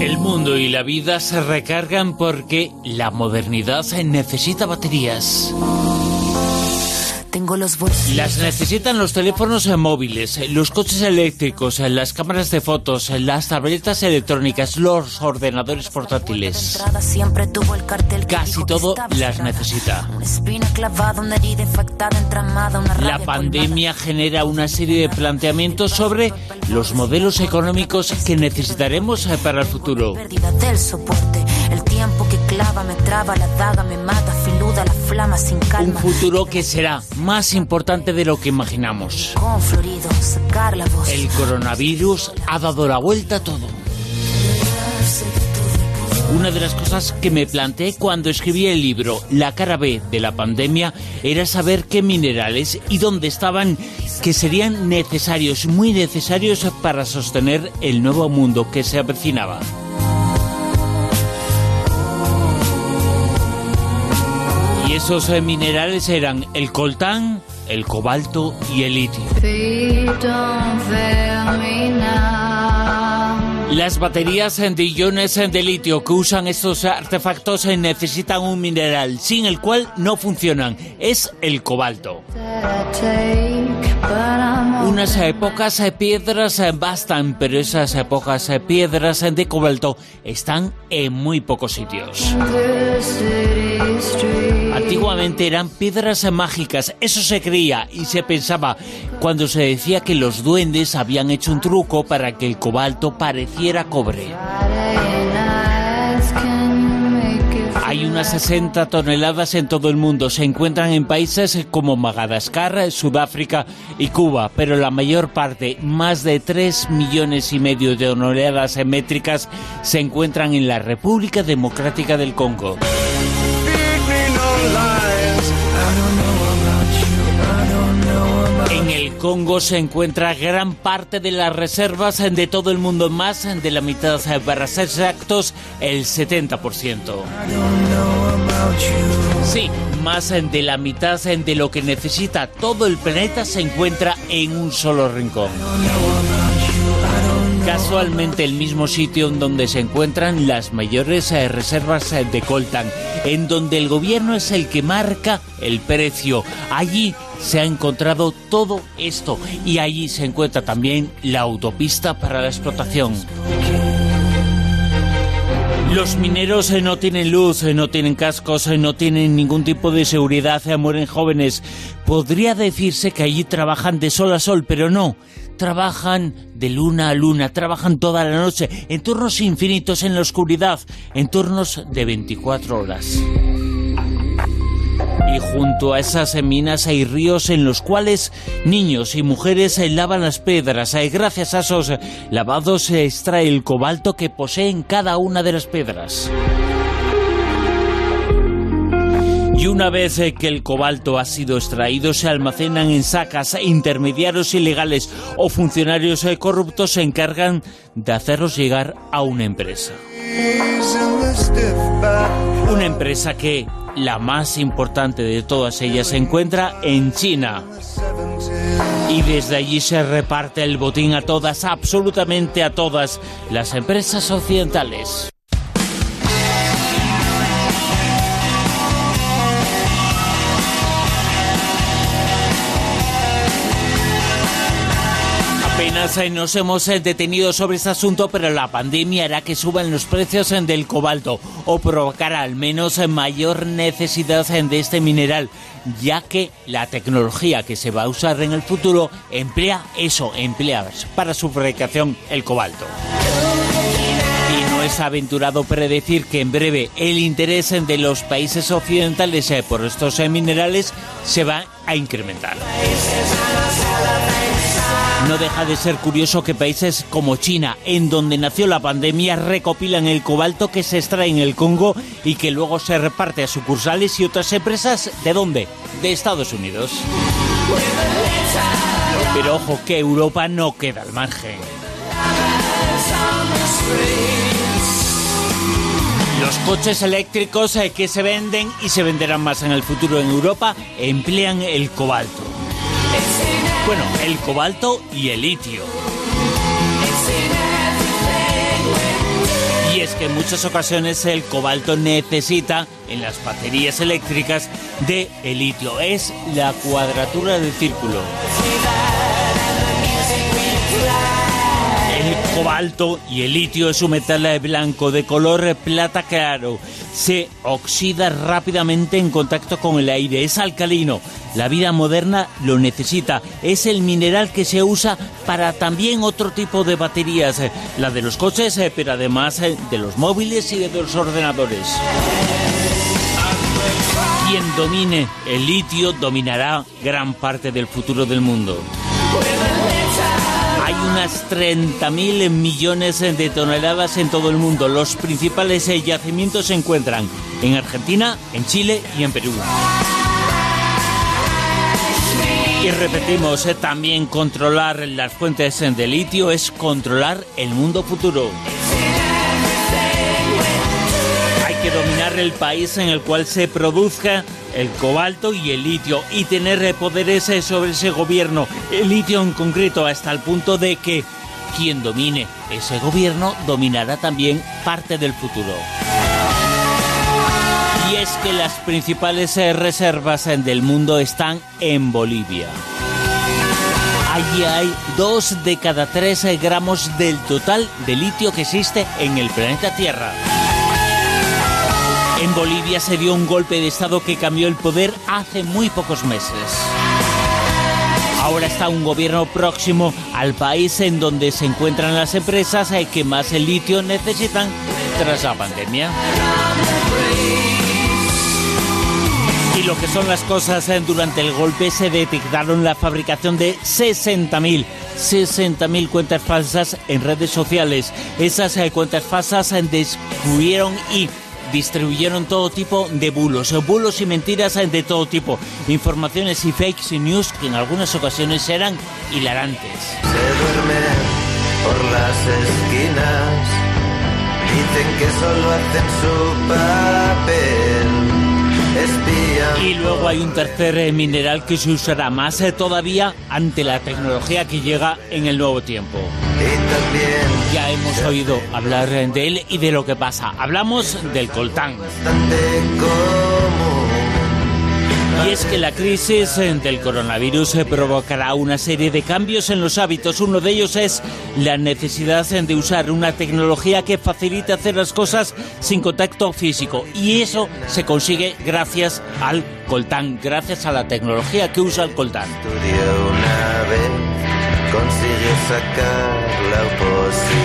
El mundo y la vida se recargan porque la modernidad necesita baterías los Las necesitan los teléfonos móviles, los coches eléctricos, las cámaras de fotos, las tabletas electrónicas, los ordenadores portátiles. Casi todo las necesita. La pandemia genera una serie de planteamientos sobre los modelos económicos que necesitaremos para el futuro. El tiempo que clava me traba, la daga me mata, la flama sin calma. Un futuro que será más importante de lo que imaginamos. El coronavirus ha dado la vuelta a todo. Una de las cosas que me planteé cuando escribí el libro La cara B de la pandemia era saber qué minerales y dónde estaban que serían necesarios, muy necesarios para sostener el nuevo mundo que se avecinaba. Esos eh, minerales eran el coltán, el cobalto y el litio. Las baterías de iones de litio que usan estos artefactos eh, necesitan un mineral sin el cual no funcionan. Es el cobalto. Unas pocas piedras bastan, pero esas pocas piedras de cobalto están en muy pocos sitios. Antiguamente eran piedras mágicas, eso se creía y se pensaba cuando se decía que los duendes habían hecho un truco para que el cobalto pareciera cobre. Hay unas 60 toneladas en todo el mundo. Se encuentran en países como Madagascar, Sudáfrica y Cuba, pero la mayor parte, más de 3 millones y medio de toneladas métricas, se encuentran en la República Democrática del Congo. Congo se encuentra gran parte de las reservas de todo el mundo, más de la mitad, para ser exactos, el 70%. Sí, más de la mitad de lo que necesita todo el planeta se encuentra en un solo rincón. Casualmente el mismo sitio en donde se encuentran las mayores eh, reservas eh, de coltan, en donde el gobierno es el que marca el precio. Allí se ha encontrado todo esto y allí se encuentra también la autopista para la explotación. Los mineros eh, no tienen luz, no tienen cascos, no tienen ningún tipo de seguridad, mueren jóvenes. Podría decirse que allí trabajan de sol a sol, pero no trabajan de luna a luna, trabajan toda la noche, en turnos infinitos en la oscuridad, en turnos de 24 horas. Y junto a esas minas hay ríos en los cuales niños y mujeres lavan las piedras. Y gracias a esos lavados se extrae el cobalto que poseen cada una de las piedras. Y una vez eh, que el cobalto ha sido extraído, se almacenan en sacas, intermediarios ilegales o funcionarios eh, corruptos se encargan de hacerlos llegar a una empresa. Una empresa que, la más importante de todas ellas, se encuentra en China. Y desde allí se reparte el botín a todas, absolutamente a todas las empresas occidentales. Nos hemos eh, detenido sobre este asunto, pero la pandemia hará que suban los precios eh, del cobalto o provocará al menos eh, mayor necesidad de este mineral, ya que la tecnología que se va a usar en el futuro emplea eso, emplea para su fabricación el cobalto. Y no es aventurado predecir que en breve el interés de los países occidentales por estos minerales se va a incrementar. No deja de ser curioso que países como China, en donde nació la pandemia, recopilan el cobalto que se extrae en el Congo y que luego se reparte a sucursales y otras empresas. ¿De dónde? De Estados Unidos. Pero ojo que Europa no queda al margen. Los coches eléctricos eh, que se venden y se venderán más en el futuro en Europa emplean el cobalto. Bueno, el cobalto y el litio. Y es que en muchas ocasiones el cobalto necesita en las baterías eléctricas de el litio. Es la cuadratura del círculo. Cobalto y el litio es un metal blanco de color plata claro. Se oxida rápidamente en contacto con el aire. Es alcalino. La vida moderna lo necesita. Es el mineral que se usa para también otro tipo de baterías. La de los coches, eh, pero además eh, de los móviles y de los ordenadores. Quien domine el litio dominará gran parte del futuro del mundo unas 30.000 millones de toneladas en todo el mundo. Los principales yacimientos se encuentran en Argentina, en Chile y en Perú. Y repetimos, eh, también controlar las fuentes de litio es controlar el mundo futuro. Hay que dominar el país en el cual se produzca el cobalto y el litio y tener poderes sobre ese gobierno, el litio en concreto, hasta el punto de que quien domine ese gobierno dominará también parte del futuro. Y es que las principales eh, reservas eh, del mundo están en Bolivia. Allí hay dos de cada tres eh, gramos del total de litio que existe en el planeta Tierra. En Bolivia se dio un golpe de Estado que cambió el poder hace muy pocos meses. Ahora está un gobierno próximo al país en donde se encuentran las empresas eh, que más el litio necesitan tras la pandemia. Y lo que son las cosas, eh, durante el golpe se detectaron la fabricación de 60.000 60.000 cuentas falsas en redes sociales. Esas eh, cuentas falsas descubrieron y distribuyeron todo tipo de bulos, bulos y mentiras de todo tipo, informaciones y fake news que en algunas ocasiones eran hilarantes. Se duermen por las esquinas, dicen que solo hacen su papel y luego hay un tercer eh, mineral que se usará más eh, todavía ante la tecnología que llega en el nuevo tiempo. Ya hemos oído hablar de él y de lo que pasa. Hablamos del coltán. Y es que la crisis del coronavirus provocará una serie de cambios en los hábitos. Uno de ellos es la necesidad de usar una tecnología que facilite hacer las cosas sin contacto físico. Y eso se consigue gracias al coltán, gracias a la tecnología que usa el coltán sacar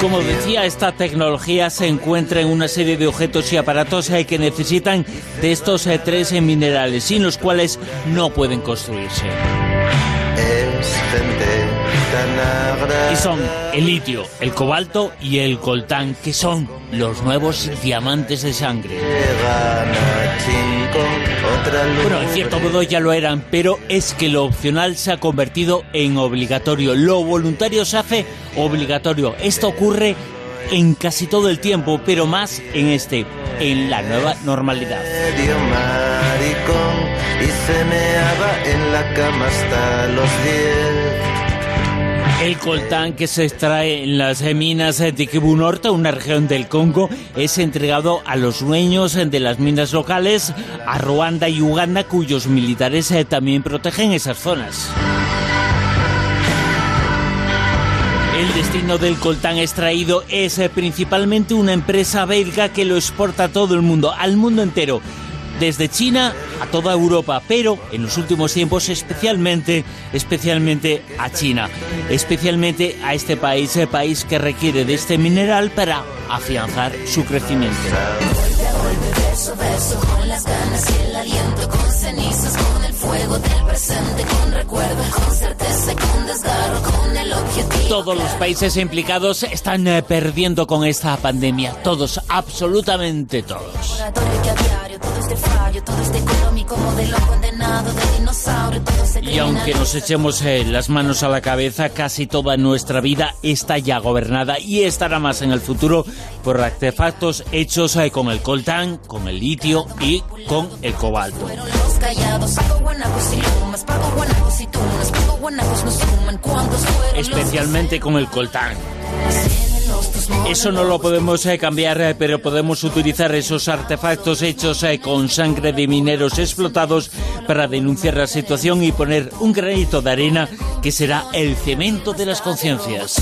Como decía, esta tecnología se encuentra en una serie de objetos y aparatos eh, que necesitan de estos eh, tres eh, minerales, sin los cuales no pueden construirse. Y son el litio, el cobalto y el coltán, que son los nuevos diamantes de sangre. Bueno, en cierto modo ya lo eran, pero es que lo opcional se ha convertido en obligatorio. Lo voluntario se hace obligatorio. Esto ocurre en casi todo el tiempo, pero más en este, en la nueva normalidad. y se en la cama hasta los 10. El coltán que se extrae en las minas de Kivu Norte, una región del Congo, es entregado a los dueños de las minas locales, a Ruanda y Uganda, cuyos militares eh, también protegen esas zonas. El destino del coltán extraído es eh, principalmente una empresa belga que lo exporta a todo el mundo, al mundo entero desde China a toda Europa, pero en los últimos tiempos especialmente, especialmente a China, especialmente a este país, el país que requiere de este mineral para afianzar su crecimiento. Todos los países implicados están eh, perdiendo con esta pandemia, todos, absolutamente todos. Y aunque nos echemos eh, las manos a la cabeza, casi toda nuestra vida está ya gobernada y estará más en el futuro por artefactos hechos eh, con el coltán, con el litio y con el cobalto. Especialmente con el coltán. Eso no lo podemos eh, cambiar, eh, pero podemos utilizar esos artefactos hechos eh, con sangre de mineros explotados para denunciar la situación y poner un granito de arena que será el cemento de las conciencias.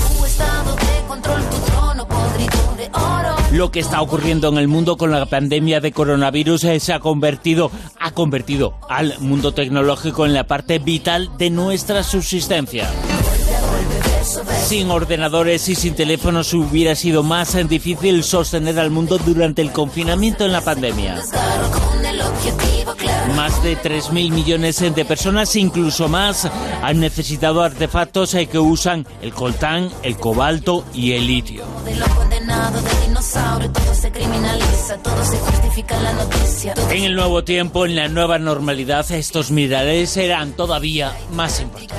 Lo que está ocurriendo en el mundo con la pandemia de coronavirus se ha convertido, convertido al mundo tecnológico en la parte vital de nuestra subsistencia. Sin ordenadores y sin teléfonos hubiera sido más difícil sostener al mundo durante el confinamiento en la pandemia. Más de 3.000 millones de personas, incluso más, han necesitado artefactos que usan el coltán, el cobalto y el litio. En el nuevo tiempo, en la nueva normalidad, estos minerales serán todavía más importantes.